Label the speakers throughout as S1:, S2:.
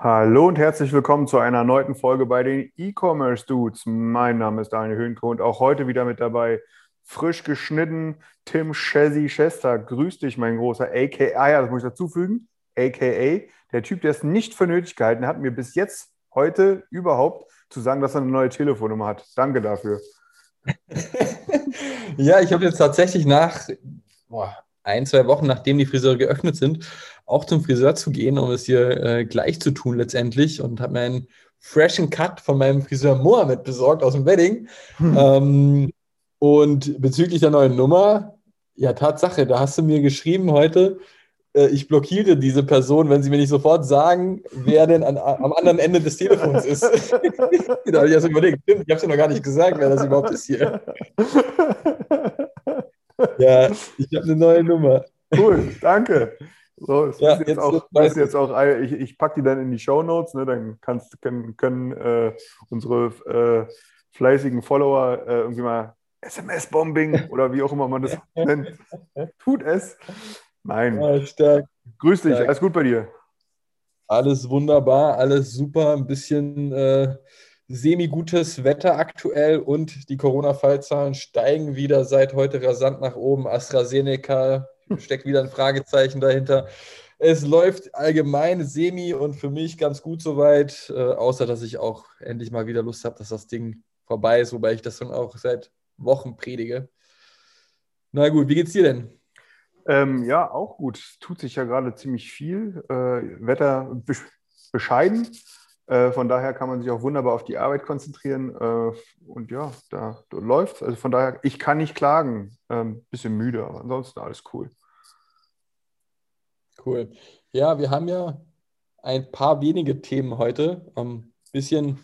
S1: Hallo und herzlich willkommen zu einer erneuten Folge bei den E-Commerce Dudes. Mein Name ist Daniel Höhnke und auch heute wieder mit dabei, frisch geschnitten, Tim Chessy Chester. Grüß dich, mein großer AKA, ah ja, das muss ich dazufügen, AKA, der Typ, der es nicht für nötig gehalten hat, mir bis jetzt heute überhaupt zu sagen, dass er eine neue Telefonnummer hat. Danke dafür.
S2: Ja, ich habe jetzt tatsächlich nach boah, ein, zwei Wochen, nachdem die Friseure geöffnet sind, auch zum Friseur zu gehen, um es hier äh, gleich zu tun letztendlich und habe mir einen freshen Cut von meinem Friseur Mohammed besorgt aus dem Wedding. Ähm, und bezüglich der neuen Nummer, ja, Tatsache, da hast du mir geschrieben heute, äh, ich blockiere diese Person, wenn sie mir nicht sofort sagen, wer denn an, am anderen Ende des Telefons ist. da habe ich erst überlegt, stimmt, ich habe es ja noch gar nicht gesagt, wer das überhaupt ist hier. Ja, ich habe eine neue Nummer.
S1: Cool, danke. So, es
S2: Ja,
S1: ist jetzt,
S2: jetzt
S1: auch, ist jetzt auch, äh, ich, ich packe die dann in die Show Notes, ne, dann kannst, können, können äh, unsere äh, fleißigen Follower äh, irgendwie mal SMS-Bombing oder wie auch immer man das nennt. Tut es. Nein.
S2: Ja, stark.
S1: Grüß dich,
S2: stark.
S1: alles gut bei dir.
S2: Alles wunderbar, alles super. Ein bisschen äh, semi-gutes Wetter aktuell und die Corona-Fallzahlen steigen wieder seit heute rasant nach oben. AstraZeneca steckt wieder ein Fragezeichen dahinter. Es läuft allgemein semi und für mich ganz gut soweit, äh, außer dass ich auch endlich mal wieder Lust habe, dass das Ding vorbei ist, wobei ich das schon auch seit Wochen predige. Na gut, wie geht's dir denn?
S1: Ähm, ja, auch gut. Es tut sich ja gerade ziemlich viel. Äh, Wetter besch bescheiden. Äh, von daher kann man sich auch wunderbar auf die Arbeit konzentrieren. Äh, und ja, da, da läuft Also von daher, ich kann nicht klagen. Ähm, bisschen müde, aber ansonsten alles cool.
S2: Cool. Ja, wir haben ja ein paar wenige Themen heute. Ein bisschen,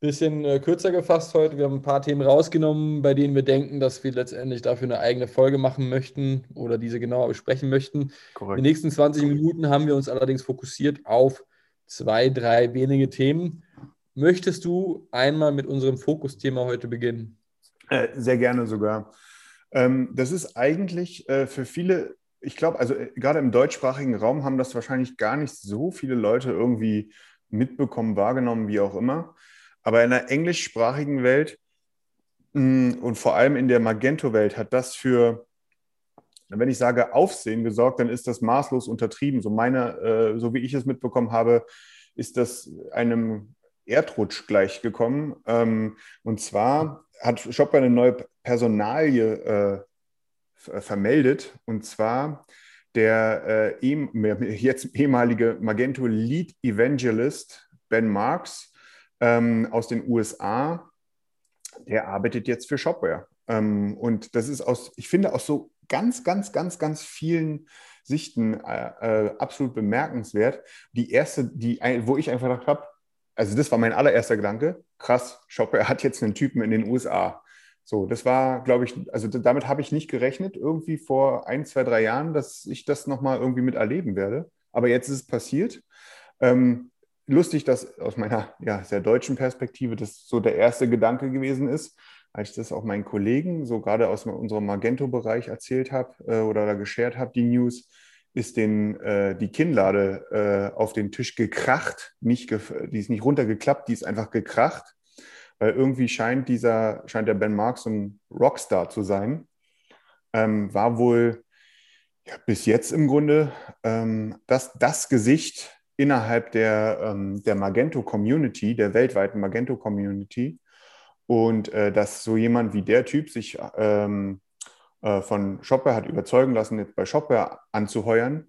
S2: bisschen äh, kürzer gefasst heute. Wir haben ein paar Themen rausgenommen, bei denen wir denken, dass wir letztendlich dafür eine eigene Folge machen möchten oder diese genauer besprechen möchten. Die
S1: Korrekt.
S2: nächsten 20 Minuten haben wir uns allerdings fokussiert auf zwei, drei wenige Themen. Möchtest du einmal mit unserem Fokusthema heute beginnen?
S1: Äh, sehr gerne sogar. Ähm, das ist eigentlich äh, für viele, ich glaube, also äh, gerade im deutschsprachigen Raum haben das wahrscheinlich gar nicht so viele Leute irgendwie mitbekommen, wahrgenommen, wie auch immer. Aber in der englischsprachigen Welt mh, und vor allem in der Magento-Welt hat das für, wenn ich sage Aufsehen gesorgt, dann ist das maßlos untertrieben. So meine, äh, so wie ich es mitbekommen habe, ist das einem Erdrutsch gleichgekommen. Ähm, und zwar hat Shopware eine neue Personalie äh, vermeldet. Und zwar der äh, jetzt ehemalige Magento Lead Evangelist Ben Marks ähm, aus den USA, der arbeitet jetzt für Shopware. Ähm, und das ist aus, ich finde, aus so ganz, ganz, ganz, ganz vielen Sichten äh, äh, absolut bemerkenswert. Die erste, die, wo ich einfach gedacht habe, also das war mein allererster Gedanke, krass, Shopware hat jetzt einen Typen in den USA. So, das war, glaube ich, also damit habe ich nicht gerechnet, irgendwie vor ein, zwei, drei Jahren, dass ich das nochmal irgendwie miterleben werde. Aber jetzt ist es passiert. Ähm, lustig, dass aus meiner ja, sehr deutschen Perspektive das so der erste Gedanke gewesen ist, als ich das auch meinen Kollegen, so gerade aus unserem Magento-Bereich erzählt habe äh, oder da geshared habe, die News, ist den, äh, die Kinnlade äh, auf den Tisch gekracht, nicht gef- die ist nicht runtergeklappt, die ist einfach gekracht, weil irgendwie scheint dieser, scheint der Ben Marks ein Rockstar zu sein. Ähm, war wohl ja, bis jetzt im Grunde ähm, das, das Gesicht innerhalb der, ähm, der Magento-Community, der weltweiten Magento-Community. Und äh, dass so jemand wie der Typ sich ähm, äh, von Shopware hat überzeugen lassen, jetzt bei Shopware anzuheuern,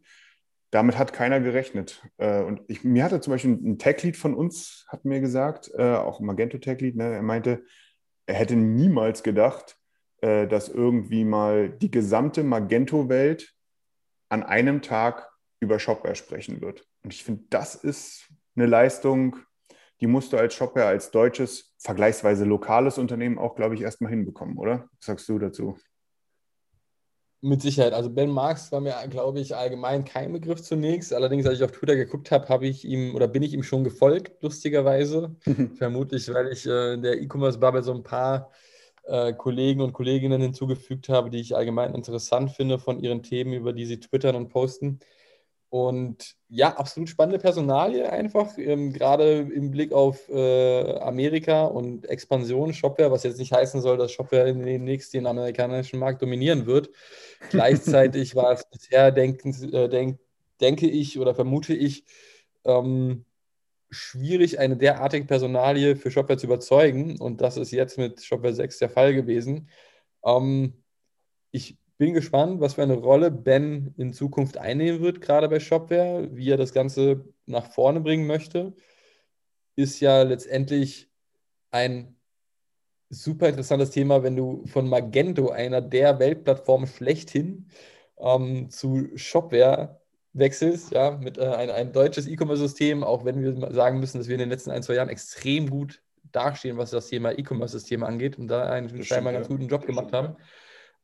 S1: damit hat keiner gerechnet. Äh, und ich, mir hatte zum Beispiel ein Tech-Lead von uns, hat mir gesagt, äh, auch ein Magento Tech-Lead, ne, er meinte, er hätte niemals gedacht, äh, dass irgendwie mal die gesamte Magento-Welt an einem Tag über Shopware sprechen wird. Und ich finde, das ist eine Leistung, die musst du als Shopware, als deutsches, vergleichsweise lokales Unternehmen auch, glaube ich, erstmal hinbekommen, oder? Was sagst du dazu?
S2: Mit Sicherheit. Also Ben Marx war mir, glaube ich, allgemein kein Begriff zunächst. Allerdings, als ich auf Twitter geguckt habe, habe ich ihm oder bin ich ihm schon gefolgt, lustigerweise. Vermutlich, weil ich äh, in der E-Commerce-Bubble so ein paar äh, Kollegen und Kolleginnen hinzugefügt habe, die ich allgemein interessant finde von ihren Themen, über die sie twittern und posten. Und ja, absolut spannende Personalie einfach, ähm, gerade im Blick auf äh, Amerika und Expansion Shopware, was jetzt nicht heißen soll, dass Shopware in demnächst den amerikanischen Markt dominieren wird. Gleichzeitig war es bisher, denken, äh, denk, denke ich oder vermute ich, ähm, schwierig, eine derartige Personalie für Shopware zu überzeugen. Und das ist jetzt mit Shopware 6 der Fall gewesen. Ähm, ich bin gespannt, was für eine Rolle Ben in Zukunft einnehmen wird, gerade bei Shopware, wie er das Ganze nach vorne bringen möchte. Ist ja letztendlich ein super interessantes Thema, wenn du von Magento, einer der Weltplattformen schlechthin, ähm, zu Shopware wechselst, ja, mit äh, ein, ein deutsches E-Commerce-System, auch wenn wir sagen müssen, dass wir in den letzten ein, zwei Jahren extrem gut dastehen, was das Thema E-Commerce-System angeht und da einen scheinbar ganz guten Job gemacht haben.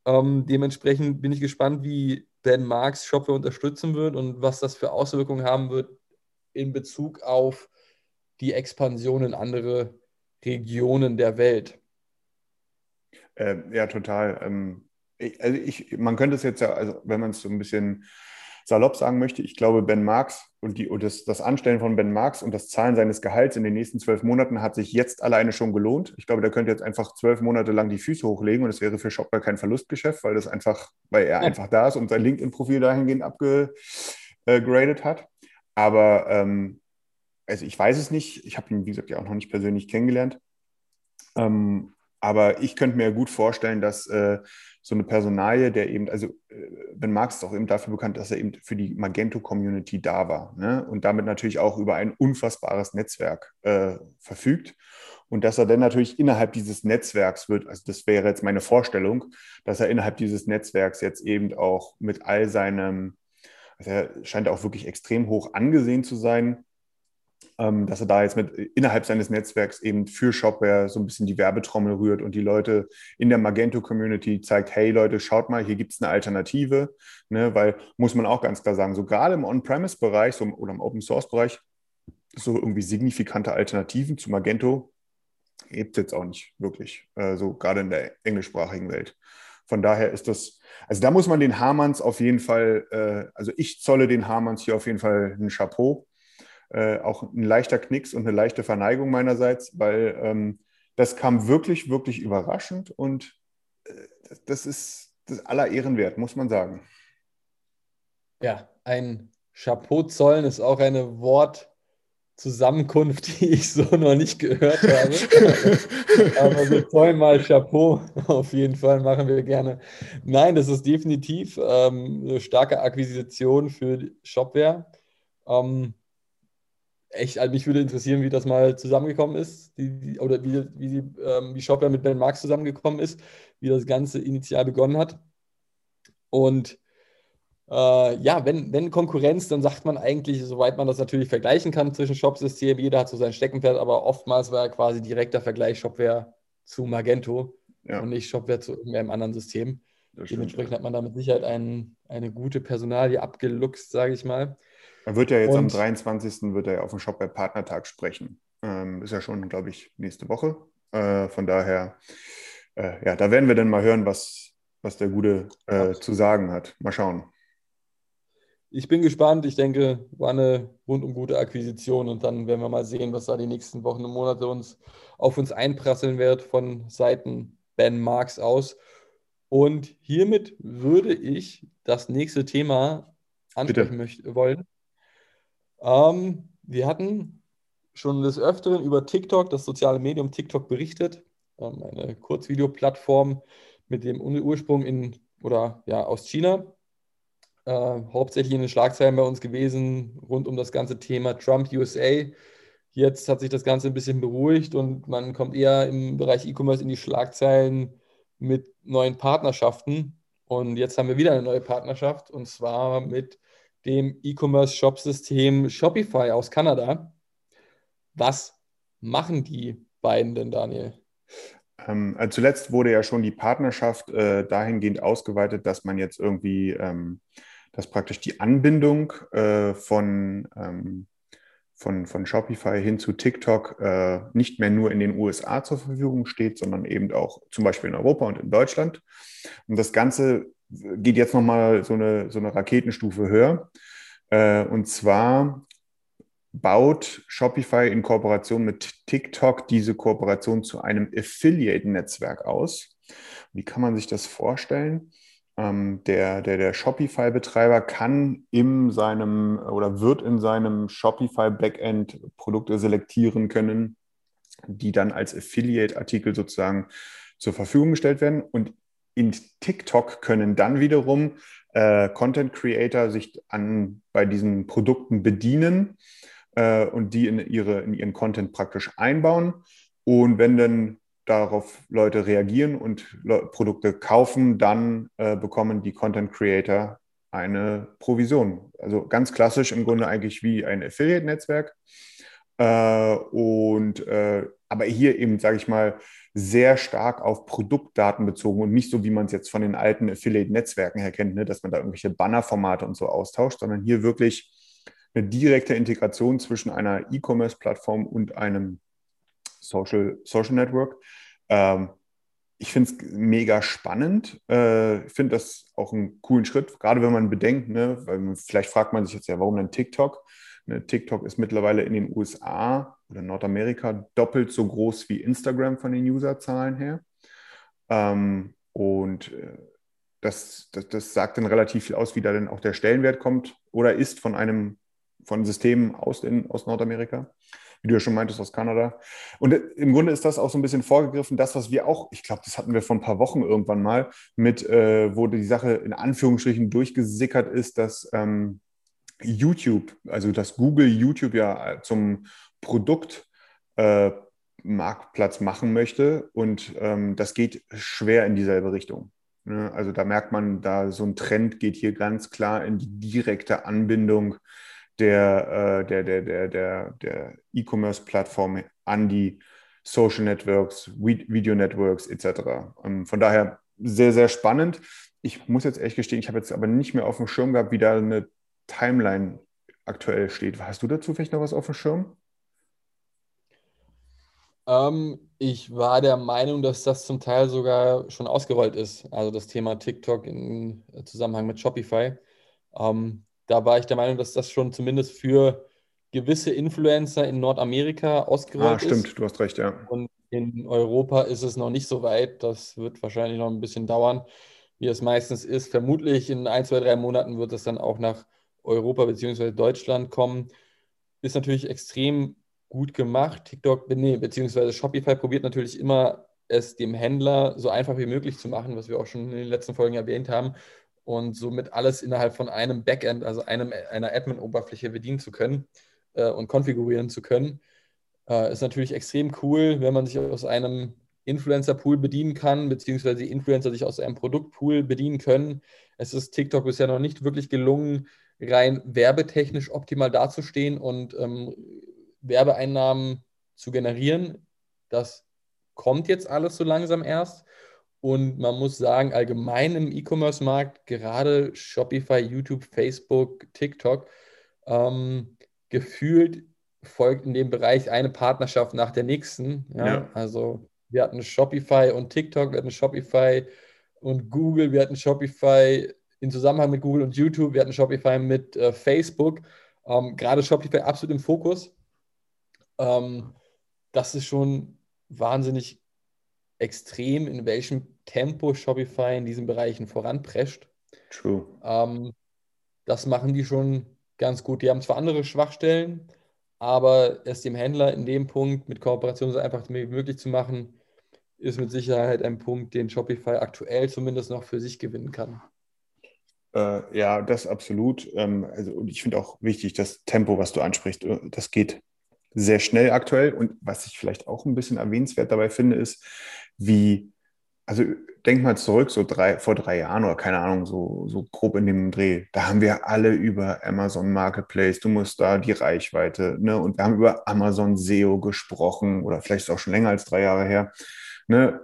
S2: Ähm, dementsprechend bin ich gespannt, wie Ben Marx Shopware unterstützen wird und was das für Auswirkungen haben wird in Bezug auf die Expansion in andere Regionen der Welt.
S1: Äh, ja, total. Ähm, ich, also ich, man könnte es jetzt ja, also wenn man es so ein bisschen salopp sagen möchte, ich glaube, Ben Marx und, die, und das, das, Anstellen von Ben Marx und das Zahlen seines Gehalts in den nächsten zwölf Monaten hat sich jetzt alleine schon gelohnt. Ich glaube, der könnte jetzt einfach zwölf Monate lang die Füße hochlegen und es wäre für Shopware kein Verlustgeschäft, weil das einfach, weil er einfach da ist und sein LinkedIn-Profil dahingehend abgegradet hat. Aber ähm, also ich weiß es nicht. Ich habe ihn, wie gesagt, ja auch noch nicht persönlich kennengelernt. Ähm, aber ich könnte mir gut vorstellen, dass äh, so eine Personalie, der eben, also äh, Ben Marx ist auch eben dafür bekannt, dass er eben für die Magento-Community da war ne? und damit natürlich auch über ein unfassbares Netzwerk äh, verfügt. Und dass er dann natürlich innerhalb dieses Netzwerks wird, also das wäre jetzt meine Vorstellung, dass er innerhalb dieses Netzwerks jetzt eben auch mit all seinem, also er scheint auch wirklich extrem hoch angesehen zu sein, dass er da jetzt mit innerhalb seines Netzwerks eben für Shopware so ein bisschen die Werbetrommel rührt und die Leute in der Magento-Community zeigt, hey Leute, schaut mal, hier gibt es eine Alternative, ne, weil muss man auch ganz klar sagen, so gerade im On-Premise-Bereich so, oder im Open-Source-Bereich, so irgendwie signifikante Alternativen zu Magento gibt es jetzt auch nicht wirklich, äh, so gerade in der englischsprachigen Welt. Von daher ist das, also da muss man den Hamanns auf jeden Fall, äh, also ich zolle den Hamanns hier auf jeden Fall ein Chapeau äh, auch ein leichter Knicks und eine leichte Verneigung meinerseits, weil ähm, das kam wirklich, wirklich überraschend und äh, das ist das aller Ehren wert, muss man sagen.
S2: Ja, ein Chapeau zollen ist auch eine Wortzusammenkunft, die ich so noch nicht gehört habe. Aber wir zollen mal Chapeau. Auf jeden Fall machen wir gerne. Nein, das ist definitiv ähm, eine starke Akquisition für Shopware. Ähm, echt, also mich würde interessieren, wie das mal zusammengekommen ist, die, die, oder wie, wie, die, ähm, wie Shopware mit Ben Marx zusammengekommen ist, wie das Ganze initial begonnen hat. Und äh, ja, wenn, wenn Konkurrenz, dann sagt man eigentlich, soweit man das natürlich vergleichen kann zwischen Shop-Systemen, jeder hat so sein Steckenpferd, aber oftmals war ja quasi direkter Vergleich Shopware zu Magento ja. und nicht Shopware zu irgendeinem anderen System. Dementsprechend ja. hat man da mit Sicherheit ein, eine gute Personalie abgeluchst, sage ich mal.
S1: Er wird ja jetzt und, am 23. wird er ja auf dem Shopware Partnertag sprechen. Ähm, ist ja schon, glaube ich, nächste Woche. Äh, von daher, äh, ja, da werden wir dann mal hören, was, was der Gute äh, zu sagen hat. Mal schauen.
S2: Ich bin gespannt. Ich denke, war eine rundum gute Akquisition und dann werden wir mal sehen, was da die nächsten Wochen und Monate uns auf uns einprasseln wird von Seiten Ben Marks aus. Und hiermit würde ich das nächste Thema ansprechen möchte, wollen. Ähm, wir hatten schon des Öfteren über TikTok, das soziale Medium TikTok, berichtet. Ähm, eine Kurzvideoplattform mit dem Ursprung in oder ja aus China. Äh, hauptsächlich in den Schlagzeilen bei uns gewesen rund um das ganze Thema Trump USA. Jetzt hat sich das Ganze ein bisschen beruhigt und man kommt eher im Bereich E-Commerce in die Schlagzeilen mit neuen Partnerschaften. Und jetzt haben wir wieder eine neue Partnerschaft und zwar mit dem E-Commerce-Shop-System Shopify aus Kanada. Was machen die beiden denn, Daniel?
S1: Ähm, also zuletzt wurde ja schon die Partnerschaft äh, dahingehend ausgeweitet, dass man jetzt irgendwie, ähm, dass praktisch die Anbindung äh, von, ähm, von, von Shopify hin zu TikTok äh, nicht mehr nur in den USA zur Verfügung steht, sondern eben auch zum Beispiel in Europa und in Deutschland. Und das Ganze geht jetzt nochmal so eine, so eine Raketenstufe höher. Äh, und zwar baut Shopify in Kooperation mit TikTok diese Kooperation zu einem Affiliate-Netzwerk aus. Wie kann man sich das vorstellen? Ähm, der, der, der Shopify-Betreiber kann in seinem oder wird in seinem Shopify-Backend Produkte selektieren können, die dann als Affiliate-Artikel sozusagen zur Verfügung gestellt werden. Und in TikTok können dann wiederum äh, Content Creator sich an, bei diesen Produkten bedienen äh, und die in, ihre, in ihren Content praktisch einbauen. Und wenn dann darauf Leute reagieren und Le Produkte kaufen, dann äh, bekommen die Content Creator eine Provision. Also ganz klassisch im Grunde eigentlich wie ein Affiliate-Netzwerk. Äh, und äh, aber hier eben, sage ich mal, sehr stark auf Produktdaten bezogen und nicht so, wie man es jetzt von den alten Affiliate-Netzwerken her kennt, ne, dass man da irgendwelche Bannerformate und so austauscht, sondern hier wirklich eine direkte Integration zwischen einer E-Commerce-Plattform und einem Social, Social Network. Ähm, ich finde es mega spannend. Äh, ich finde das auch einen coolen Schritt, gerade wenn man bedenkt, ne, weil vielleicht fragt man sich jetzt ja, warum denn TikTok? Ne, TikTok ist mittlerweile in den USA oder Nordamerika doppelt so groß wie Instagram von den Userzahlen her. Ähm, und äh, das, das, das sagt dann relativ viel aus, wie da denn auch der Stellenwert kommt oder ist von einem von Systemen aus, in, aus Nordamerika, wie du ja schon meintest, aus Kanada. Und im Grunde ist das auch so ein bisschen vorgegriffen, das, was wir auch, ich glaube, das hatten wir vor ein paar Wochen irgendwann mal, mit, äh, wo die Sache in Anführungsstrichen durchgesickert ist, dass ähm, YouTube, also dass Google YouTube ja zum Produkt äh, machen möchte und ähm, das geht schwer in dieselbe Richtung. Ne? Also da merkt man, da so ein Trend geht hier ganz klar in die direkte Anbindung der, äh, der, der, der, der, der E-Commerce-Plattform an die Social Networks, Video Networks etc. Ähm, von daher sehr, sehr spannend. Ich muss jetzt ehrlich gestehen, ich habe jetzt aber nicht mehr auf dem Schirm gehabt, wie da eine Timeline aktuell steht. Hast du dazu vielleicht noch was auf dem Schirm?
S2: Ähm, ich war der Meinung, dass das zum Teil sogar schon ausgerollt ist. Also das Thema TikTok im Zusammenhang mit Shopify. Ähm, da war ich der Meinung, dass das schon zumindest für gewisse Influencer in Nordamerika ausgerollt ist. Ah, stimmt,
S1: ist. du hast recht, ja.
S2: Und in Europa ist es noch nicht so weit. Das wird wahrscheinlich noch ein bisschen dauern, wie es meistens ist. Vermutlich in ein, zwei, drei Monaten wird es dann auch nach Europa bzw. Deutschland kommen. Ist natürlich extrem gut gemacht. TikTok, nee, beziehungsweise Shopify probiert natürlich immer, es dem Händler so einfach wie möglich zu machen, was wir auch schon in den letzten Folgen erwähnt haben und somit alles innerhalb von einem Backend, also einem, einer Admin-Oberfläche bedienen zu können äh, und konfigurieren zu können. Äh, ist natürlich extrem cool, wenn man sich aus einem Influencer-Pool bedienen kann, beziehungsweise die Influencer sich aus einem Produktpool bedienen können. Es ist TikTok bisher noch nicht wirklich gelungen, rein werbetechnisch optimal dazustehen und ähm, Werbeeinnahmen zu generieren. Das kommt jetzt alles so langsam erst. Und man muss sagen, allgemein im E-Commerce-Markt, gerade Shopify, YouTube, Facebook, TikTok, ähm, gefühlt folgt in dem Bereich eine Partnerschaft nach der nächsten. Ja? ja? Also wir hatten Shopify und TikTok, wir hatten Shopify und Google, wir hatten Shopify in Zusammenhang mit Google und YouTube, wir hatten Shopify mit äh, Facebook. Ähm, gerade Shopify absolut im Fokus. Ähm, das ist schon wahnsinnig extrem, in welchem Tempo Shopify in diesen Bereichen voranprescht.
S1: True.
S2: Ähm, das machen die schon ganz gut. Die haben zwar andere Schwachstellen, aber es dem Händler in dem Punkt mit Kooperation so einfach wie möglich zu machen, ist mit Sicherheit ein Punkt, den Shopify aktuell zumindest noch für sich gewinnen kann.
S1: Äh, ja, das absolut. Ähm, also, und ich finde auch wichtig, das Tempo, was du ansprichst, äh, das geht sehr schnell aktuell. Und was ich vielleicht auch ein bisschen erwähnenswert dabei finde, ist, wie also denk mal zurück, so drei, vor drei Jahren oder keine Ahnung, so, so grob in dem Dreh. Da haben wir alle über Amazon Marketplace, du musst da die Reichweite, ne? Und wir haben über Amazon SEO gesprochen oder vielleicht auch schon länger als drei Jahre her. Ne?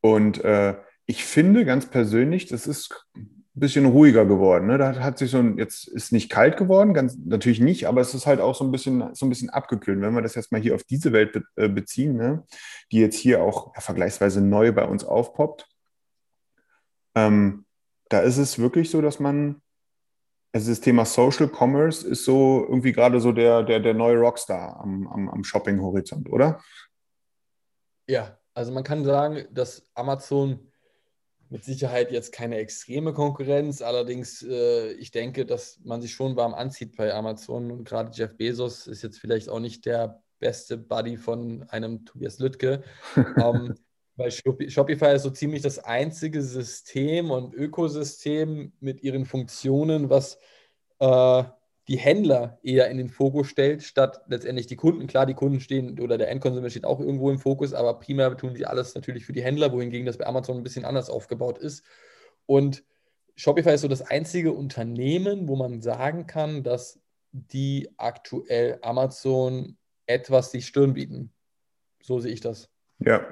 S1: Und äh, ich finde ganz persönlich, das ist bisschen ruhiger geworden. Ne? Da hat sich so ein, jetzt ist nicht kalt geworden, ganz natürlich nicht, aber es ist halt auch so ein bisschen, so ein bisschen abgekühlt. Wenn wir das jetzt mal hier auf diese Welt be äh, beziehen, ne? die jetzt hier auch ja, vergleichsweise neu bei uns aufpoppt, ähm, da ist es wirklich so, dass man, also das Thema Social Commerce ist so irgendwie gerade so der, der, der neue Rockstar am, am, am Shopping-Horizont, oder?
S2: Ja, also man kann sagen, dass Amazon mit Sicherheit jetzt keine extreme Konkurrenz, allerdings äh, ich denke, dass man sich schon warm anzieht bei Amazon und gerade Jeff Bezos ist jetzt vielleicht auch nicht der beste Buddy von einem Tobias Lüttke. ähm, weil Shopify ist so ziemlich das einzige System und Ökosystem mit ihren Funktionen, was äh, die Händler eher in den Fokus stellt, statt letztendlich die Kunden. Klar, die Kunden stehen oder der Endkonsumer steht auch irgendwo im Fokus, aber primär tun sie alles natürlich für die Händler, wohingegen das bei Amazon ein bisschen anders aufgebaut ist. Und Shopify ist so das einzige Unternehmen, wo man sagen kann, dass die aktuell Amazon etwas die Stirn bieten. So sehe ich das.
S1: Ja,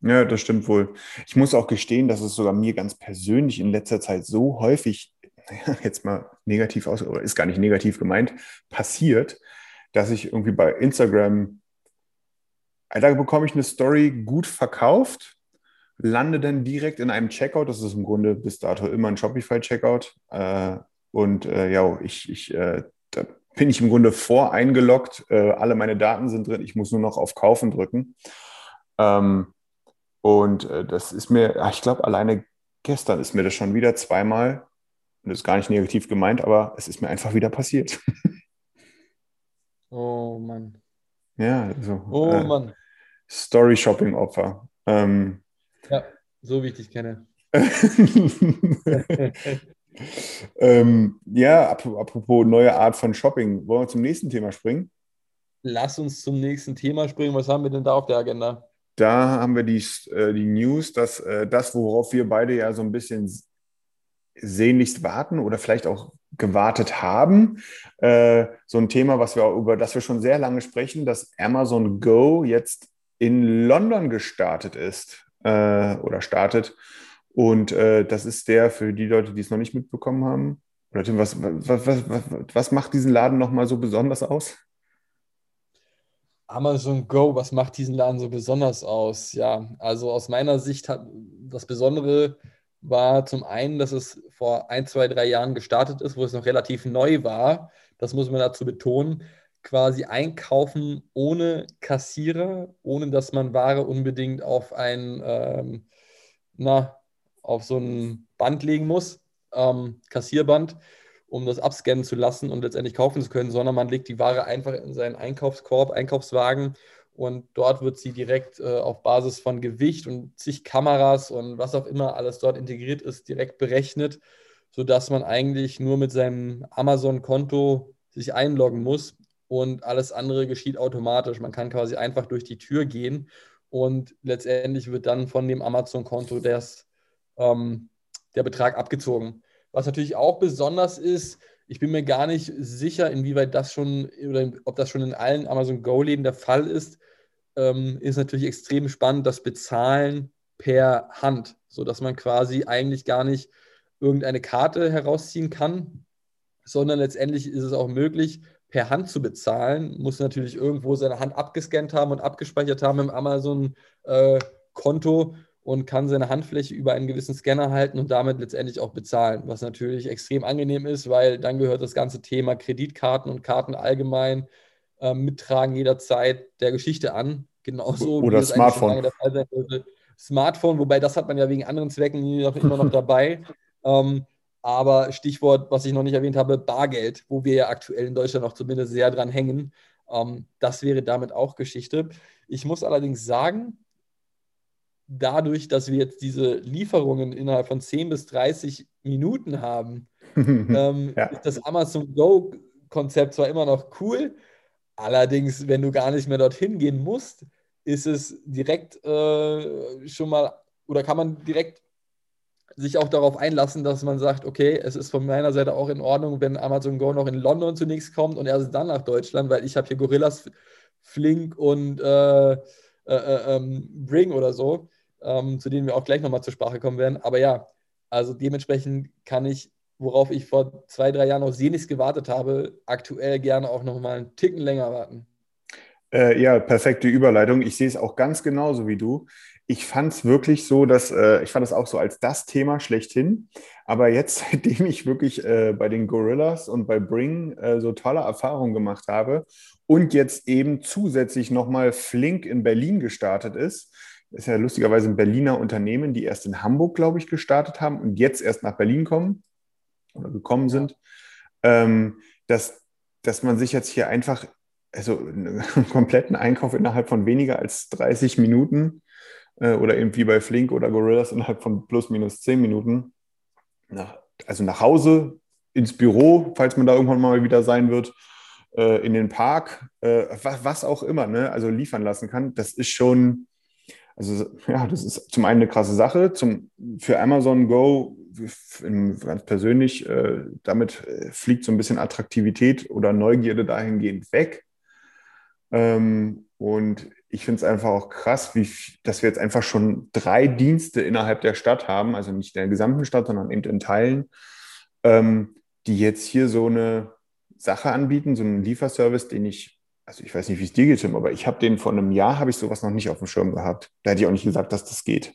S1: ja, das stimmt wohl. Ich muss auch gestehen, dass es sogar mir ganz persönlich in letzter Zeit so häufig jetzt mal negativ aus, oder ist gar nicht negativ gemeint, passiert, dass ich irgendwie bei Instagram, da bekomme ich eine Story gut verkauft, lande dann direkt in einem Checkout. Das ist im Grunde bis dato immer ein Shopify-Checkout. Äh, und äh, ja, ich, ich äh, da bin ich im Grunde voreingeloggt. Äh, alle meine Daten sind drin. Ich muss nur noch auf Kaufen drücken. Ähm, und äh, das ist mir, ich glaube, alleine gestern ist mir das schon wieder zweimal das ist gar nicht negativ gemeint, aber es ist mir einfach wieder passiert.
S2: Oh Mann.
S1: Ja, so.
S2: Oh äh, Mann.
S1: Story-Shopping-Opfer. Ähm,
S2: ja, so wie ich dich kenne.
S1: ähm, ja, apropos neue Art von Shopping. Wollen wir zum nächsten Thema springen?
S2: Lass uns zum nächsten Thema springen. Was haben wir denn da auf der Agenda?
S1: Da haben wir die, äh, die News, dass äh, das, worauf wir beide ja so ein bisschen sehnlichst warten oder vielleicht auch gewartet haben. Äh, so ein Thema, was wir über das wir schon sehr lange sprechen, dass Amazon Go jetzt in London gestartet ist äh, oder startet. Und äh, das ist der für die Leute, die es noch nicht mitbekommen haben. Oder Tim, was, was, was, was macht diesen Laden nochmal so besonders aus?
S2: Amazon Go, was macht diesen Laden so besonders aus? Ja, also aus meiner Sicht hat das Besondere war zum einen, dass es vor ein, zwei, drei Jahren gestartet ist, wo es noch relativ neu war. Das muss man dazu betonen. Quasi einkaufen ohne Kassierer, ohne dass man Ware unbedingt auf ein, ähm, na, auf so ein Band legen muss, ähm, Kassierband, um das abscannen zu lassen und letztendlich kaufen zu können, sondern man legt die Ware einfach in seinen Einkaufskorb, Einkaufswagen und dort wird sie direkt äh, auf Basis von Gewicht und zig Kameras und was auch immer alles dort integriert ist, direkt berechnet, sodass man eigentlich nur mit seinem Amazon-Konto sich einloggen muss und alles andere geschieht automatisch. Man kann quasi einfach durch die Tür gehen und letztendlich wird dann von dem Amazon-Konto ähm, der Betrag abgezogen. Was natürlich auch besonders ist, ich bin mir gar nicht sicher, inwieweit das schon oder ob das schon in allen Amazon Go-Läden der Fall ist ähm, ist natürlich extrem spannend, das Bezahlen per Hand, sodass man quasi eigentlich gar nicht irgendeine Karte herausziehen kann, sondern letztendlich ist es auch möglich, per Hand zu bezahlen, muss natürlich irgendwo seine Hand abgescannt haben und abgespeichert haben im Amazon-Konto äh, und kann seine Handfläche über einen gewissen Scanner halten und damit letztendlich auch bezahlen, was natürlich extrem angenehm ist, weil dann gehört das ganze Thema Kreditkarten und Karten allgemein äh, mittragen jederzeit der Geschichte an. Genauso
S1: Oder Smartphone.
S2: Smartphone, wobei das hat man ja wegen anderen Zwecken immer noch dabei. ähm, aber Stichwort, was ich noch nicht erwähnt habe, Bargeld, wo wir ja aktuell in Deutschland noch zumindest sehr dran hängen. Ähm, das wäre damit auch Geschichte. Ich muss allerdings sagen, dadurch, dass wir jetzt diese Lieferungen innerhalb von 10 bis 30 Minuten haben, ähm, ja. ist das Amazon Go-Konzept zwar immer noch cool, Allerdings, wenn du gar nicht mehr dorthin gehen musst, ist es direkt äh, schon mal oder kann man direkt sich auch darauf einlassen, dass man sagt, okay, es ist von meiner Seite auch in Ordnung, wenn Amazon Go noch in London zunächst kommt und erst dann nach Deutschland, weil ich habe hier Gorillas, Flink und äh, äh, äh, ähm, Bring oder so, ähm, zu denen wir auch gleich nochmal zur Sprache kommen werden. Aber ja, also dementsprechend kann ich, worauf ich vor zwei, drei Jahren auf Senix gewartet habe, aktuell gerne auch nochmal einen Ticken länger warten.
S1: Äh, ja, perfekte Überleitung. Ich sehe es auch ganz genauso wie du ich fand es wirklich so, dass äh, ich fand es auch so als das Thema schlechthin. Aber jetzt, seitdem ich wirklich äh, bei den Gorillas und bei Bring äh, so tolle Erfahrungen gemacht habe und jetzt eben zusätzlich nochmal Flink in Berlin gestartet ist, ist ja lustigerweise ein Berliner Unternehmen, die erst in Hamburg, glaube ich, gestartet haben und jetzt erst nach Berlin kommen oder gekommen sind, ähm, dass, dass man sich jetzt hier einfach, also einen kompletten Einkauf innerhalb von weniger als 30 Minuten äh, oder eben wie bei Flink oder Gorillas innerhalb von plus minus zehn Minuten. Nach, also nach Hause, ins Büro, falls man da irgendwann mal wieder sein wird, äh, in den Park, äh, was, was, auch immer, ne? also liefern lassen kann. Das ist schon, also ja, das ist zum einen eine krasse Sache. Zum, für Amazon Go ganz persönlich, äh, damit äh, fliegt so ein bisschen Attraktivität oder Neugierde dahingehend weg. Ähm, und ich finde es einfach auch krass, wie, dass wir jetzt einfach schon drei Dienste innerhalb der Stadt haben, also nicht in der gesamten Stadt, sondern eben in Teilen, ähm, die jetzt hier so eine Sache anbieten, so einen Lieferservice, den ich, also ich weiß nicht, wie es dir geht, Tim, aber ich habe den vor einem Jahr, habe ich sowas noch nicht auf dem Schirm gehabt. Da hätte ich auch nicht gesagt, dass das geht.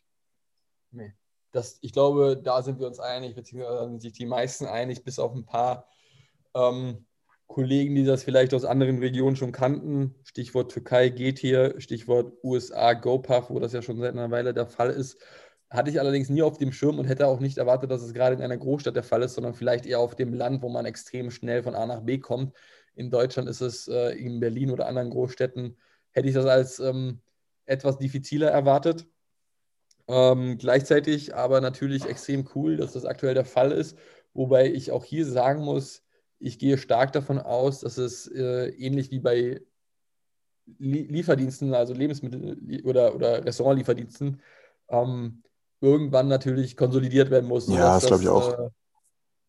S2: Nee. Das, ich glaube, da sind wir uns einig, beziehungsweise sind sich die meisten einig, bis auf ein paar ähm, Kollegen, die das vielleicht aus anderen Regionen schon kannten. Stichwort Türkei geht hier, Stichwort USA GoPuff, wo das ja schon seit einer Weile der Fall ist. Hatte ich allerdings nie auf dem Schirm und hätte auch nicht erwartet, dass es gerade in einer Großstadt der Fall ist, sondern vielleicht eher auf dem Land, wo man extrem schnell von A nach B kommt. In Deutschland ist es äh, in Berlin oder anderen Großstädten, hätte ich das als ähm, etwas diffiziler erwartet. Ähm, gleichzeitig aber natürlich extrem cool, dass das aktuell der Fall ist. Wobei ich auch hier sagen muss, ich gehe stark davon aus, dass es äh, ähnlich wie bei Lieferdiensten, also Lebensmittel- oder, oder Restaurantlieferdiensten, ähm, irgendwann natürlich konsolidiert werden muss.
S1: Ja, das glaube ich auch.
S2: Äh,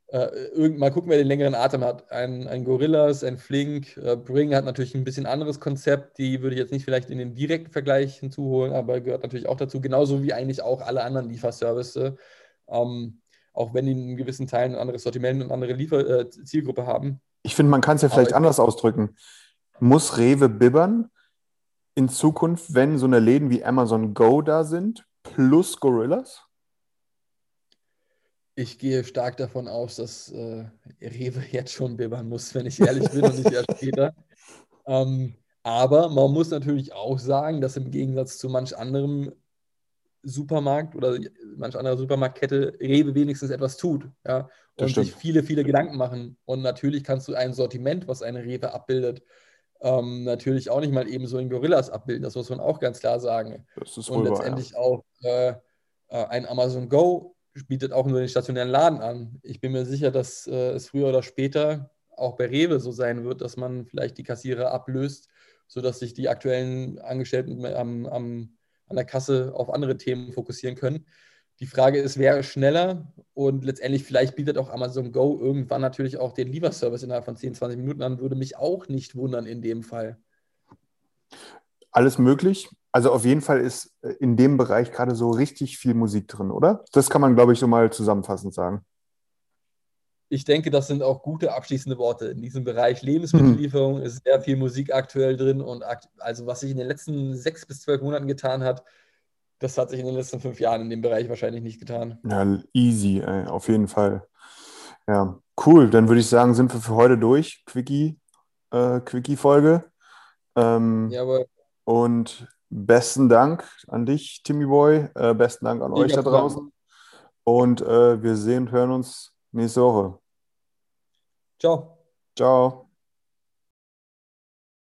S2: äh, mal gucken, wer den längeren Atem hat. Ein, ein Gorillas, ein Flink, äh, Bring hat natürlich ein bisschen anderes Konzept. Die würde ich jetzt nicht vielleicht in den direkten Vergleich hinzuholen, aber gehört natürlich auch dazu. Genauso wie eigentlich auch alle anderen Lieferservices. Ähm, auch wenn die in gewissen Teilen ein anderes Sortiment und andere Liefer äh, Zielgruppe haben.
S1: Ich finde, man kann es ja vielleicht Aber anders ausdrücken. Muss Rewe bibbern in Zukunft, wenn so eine Läden wie Amazon Go da sind, plus Gorillas?
S2: Ich gehe stark davon aus, dass äh, Rewe jetzt schon bibbern muss, wenn ich ehrlich bin und nicht erst später. Ähm, aber man muss natürlich auch sagen, dass im Gegensatz zu manch anderem Supermarkt oder manch andere Supermarktkette Rewe wenigstens etwas tut. Ja, und sich viele, viele Gedanken machen. Und natürlich kannst du ein Sortiment, was eine Rewe abbildet, ähm, natürlich auch nicht mal eben so in Gorillas abbilden. Das muss man auch ganz klar sagen.
S1: Das ist
S2: und letztendlich wahr, ja. auch äh, äh, ein Amazon Go bietet auch nur den stationären Laden an. Ich bin mir sicher, dass äh, es früher oder später auch bei Rewe so sein wird, dass man vielleicht die Kassierer ablöst, sodass sich die aktuellen Angestellten am, am an der Kasse auf andere Themen fokussieren können. Die Frage ist, wer ist schneller? Und letztendlich vielleicht bietet auch Amazon Go irgendwann natürlich auch den Lieferservice innerhalb von 10, 20 Minuten an. Würde mich auch nicht wundern in dem Fall.
S1: Alles möglich. Also auf jeden Fall ist äh, in dem Bereich gerade so richtig viel Musik drin, oder? Das kann man, glaube ich, so mal zusammenfassend sagen
S2: ich denke, das sind auch gute abschließende Worte. In diesem Bereich Lebensmittellieferung mhm. ist sehr viel Musik aktuell drin und also was sich in den letzten sechs bis zwölf Monaten getan hat, das hat sich in den letzten fünf Jahren in dem Bereich wahrscheinlich nicht getan.
S1: Ja, easy, ey, auf jeden Fall. Ja, cool. Dann würde ich sagen, sind wir für heute durch. Quickie, äh, Quickie-Folge. Ähm,
S2: ja, aber
S1: und besten Dank an dich, Timmy Boy. Äh, besten Dank an euch da draußen. Und äh, wir sehen und hören uns nächste Woche.
S2: Ciao.
S1: Ciao.